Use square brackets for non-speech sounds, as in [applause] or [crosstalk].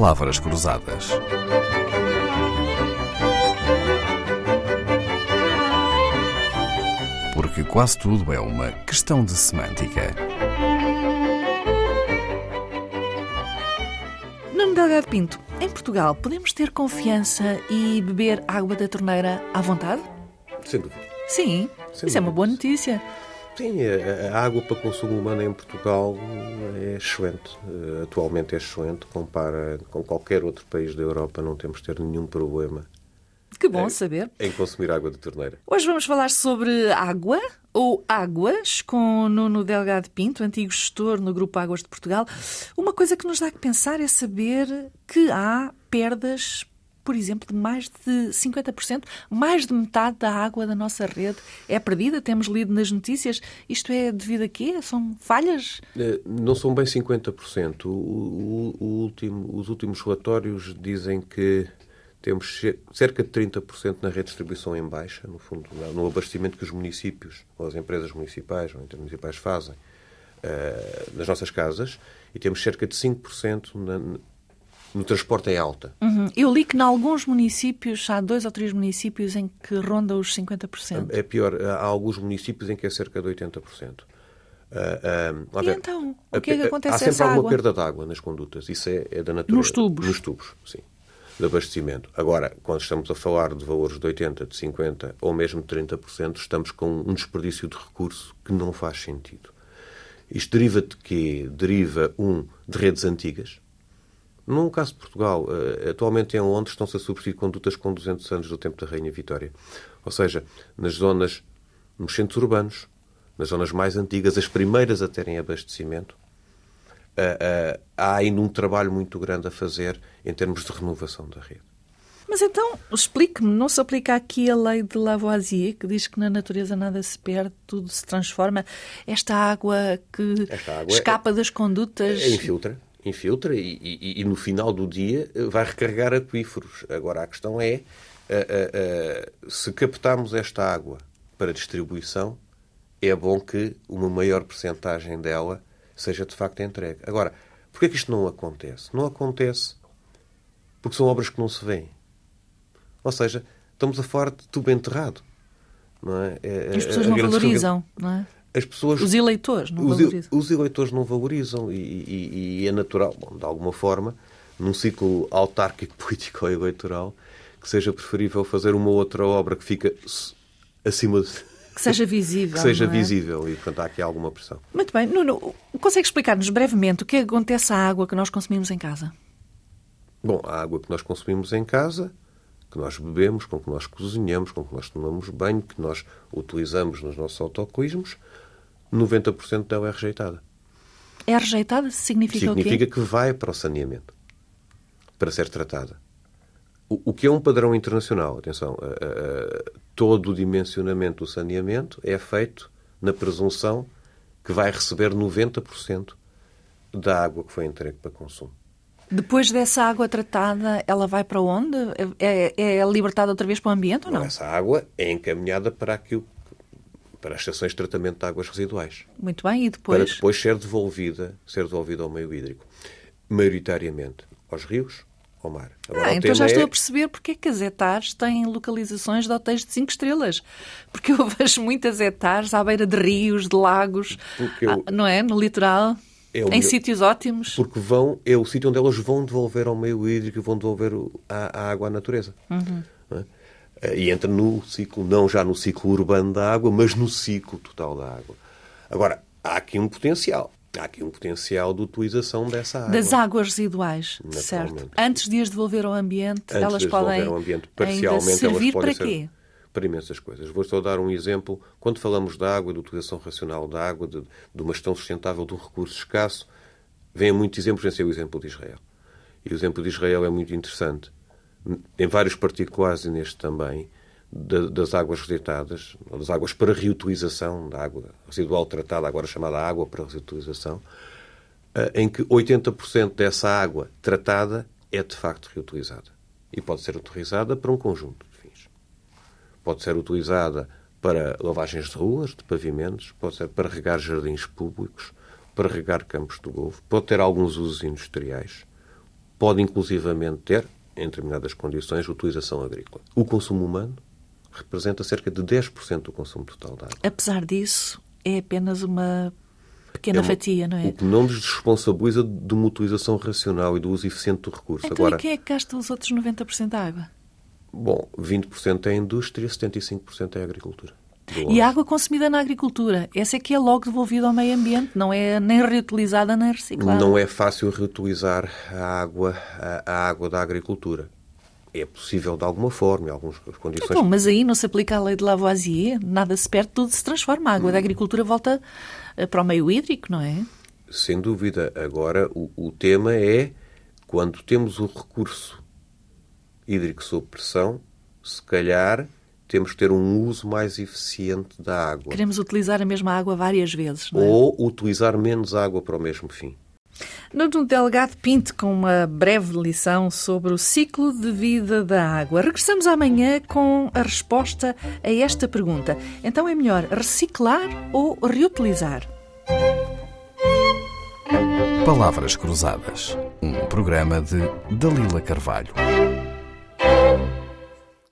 palavras cruzadas. Porque quase tudo é uma questão de semântica. Nuno Delgado Pinto, em Portugal, podemos ter confiança e beber água da torneira à vontade? Sem dúvida. Sim, Sem isso é uma dúvida. boa notícia. Sim, a, a água para consumo humano em Portugal é excelente. Eh, Atualmente é excelente. Compara com qualquer outro país da Europa, não temos de ter nenhum problema Que bom É. saber. em consumir água de torneira. Hoje vamos falar sobre água ou águas com Nuno Delgado Pinto, antigo gestor no Grupo Águas de Portugal. Uma coisa que nos dá que pensar é saber que há perdas, por exemplo, de mais de 50%, mais de metade da água da nossa rede é perdida. Temos lido nas notícias. Isto é devido a quê? São falhas? Eh, Não são bem 50%. O, o- o último- os últimos relatórios dizem que temos ce- cerca de 30% na rede de distribuição em baixa, no fundo, no- abastecimento que os municípios, ou as empresas municipais ou intermunicipais fazem eh, nas nossas casas, e temos cerca de 5% na- no transporte em alta. Uhum. Eu li que em alguns municípios, há dois ou três municípios em que ronda os 50%. É pior, há alguns municípios em que é cerca de 80%. Ah, ah, lá E ver, então? O que é que acontece Há sempre alguma água? perda de água nas condutas. Isso é, é da natureza. Nos tubos? Nos tubos, sim. De abastecimento. Agora, quando estamos a falar de valores de 80%, de 50% ou mesmo de 30%, estamos com um desperdício de recurso que não faz sentido. Isto deriva de quê? Deriva, um, de redes antigas. No caso de Portugal, eh, atualmente em Londres estão-se a substituir condutas com 200 anos do tempo da Rainha Vitória. Ou seja, nas zonas, nos centros urbanos, nas zonas mais antigas, as primeiras a terem abastecimento, eh, eh, há ainda um trabalho muito grande a fazer em termos de renovação da rede. Mas então, explique-me, não se aplica aqui a lei de Lavoisier, que diz que na natureza nada se perde, tudo se transforma? Esta água que Esta água escapa das condutas... É, infiltra, infiltra e, e- e no final do dia eh, vai recarregar aquíferos. Agora a questão é eh, eh, eh, se captarmos esta água para distribuição, é bom que uma maior percentagem dela seja de facto entregue. Agora, porquê que isto não acontece? Não acontece porque são obras que não se veem. Ou seja, estamos a falar de tubo enterrado. Não é? É- As é- pessoas a não valorizam, não é? As pessoas Os eleitores não os, valorizam. os eleitores não valorizam e, e- e é natural, bom, de alguma forma, num ciclo autárquico [laughs] político ou eleitoral, que seja preferível fazer uma outra obra que fica acima de. [laughs] Que seja visível. que seja é? visível e, portanto, há aqui alguma pressão. Muito bem. Nuno, consegue explicar-nos brevemente o que acontece à água que nós consumimos em casa? Bom, a água que nós consumimos em casa, que nós bebemos, com que nós cozinhamos, com que nós tomamos banho, que nós utilizamos nos nossos autocolismos, 90% dela é rejeitada. É rejeitada? Significa, Significa o quê? que vai para o saneamento para ser tratada. O, o que é um padrão internacional, atenção, todo o dimensionamento do saneamento é feito na presunção que vai receber 90% da água que foi entregue para consumo. Depois dessa água tratada, ela vai para onde? É, é- é libertada outra vez para o ambiente ou não? Essa água é encaminhada para aquilo para as estações de tratamento de águas residuais, Muito bem. E para depois? depois ser devolvida, ser devolvida ao meio hídrico, maioritariamente aos rios, ao mar. Agora, Ah, então já estou é- a perceber porque é que as hectares têm localizações de hotéis de 5 estrelas. Porque eu [laughs] vejo muitas hectares à beira de rios, de lagos, eu- ah, não é? No litoral, É em meu- sítios ótimos. Porque vão, é o sítio onde elas vão devolver ao meio hídrico e vão devolver a, a água à natureza. Uhum. É? Eh, E entra no ciclo, não já no ciclo urbano da água, mas no ciclo total da água. Agora, há aqui um potencial. Há aqui um potencial de utilização dessa água. Das águas residuais, certo? Antes de as devolver ao ambiente, Antes elas de as podem ao ambiente, ainda parcialmente, servir elas podem para ser quê? Para imensas coisas. Vou só dar um exemplo. Quando falamos da água, de utilização racional da água, de, de uma gestão sustentável de um recurso escasso, vêm muitos exemplos, esse é o exemplo de Israel. E o exemplo de Israel é muito interessante. Em vários particulares e neste também, da- das águas rejeitadas, ou das águas para reutilização, da água residual tratada, agora chamada água para reutilização, eh, em que 80% dessa água tratada é de facto reutilizada. E pode ser utilizada para um conjunto de. Pode ser utilizada para lavagens de ruas, de pavimentos, pode ser para regar jardins públicos, para regar campos de golfe, pode ter alguns usos industriais. pode inclusivamente ter, em determinadas condições, utilização agrícola. O consumo humano representa cerca de 10% do consumo total da água. Apesar disso, é apenas uma pequena É uma- fatia, não é? O que não nos responsabiliza de uma utilização racional e do uso eficiente do recurso. Então, Agora, e quem é que gasta os outros 90% da água? Bom, 20% é a indústria, 75% é a agricultura. E a água consumida na agricultura, essa é que é logo devolvida ao meio ambiente, não é nem reutilizada nem reciclada. Não é fácil reutilizar a água, a, a água da agricultura. É possível de alguma forma, em algumas condições. Então, mas aí não se aplica a lei de Lavoisier, nada se perde, tudo se transforma. A água da agricultura volta eh, para o meio hídrico, não é? Sem dúvida. Agora, o, o tema é quando temos o recurso hídrico sob pressão, se calhar temos que ter um uso mais eficiente da água. Queremos utilizar a mesma água várias vezes, não é? Ou utilizar menos água para o mesmo fim. Nuno Delgado Pinto com uma breve lição sobre o ciclo de vida da água. Regressamos amanhã com a resposta a esta pergunta. Então é melhor reciclar ou reutilizar? Palavras Cruzadas. Um programa de Dalila Carvalho.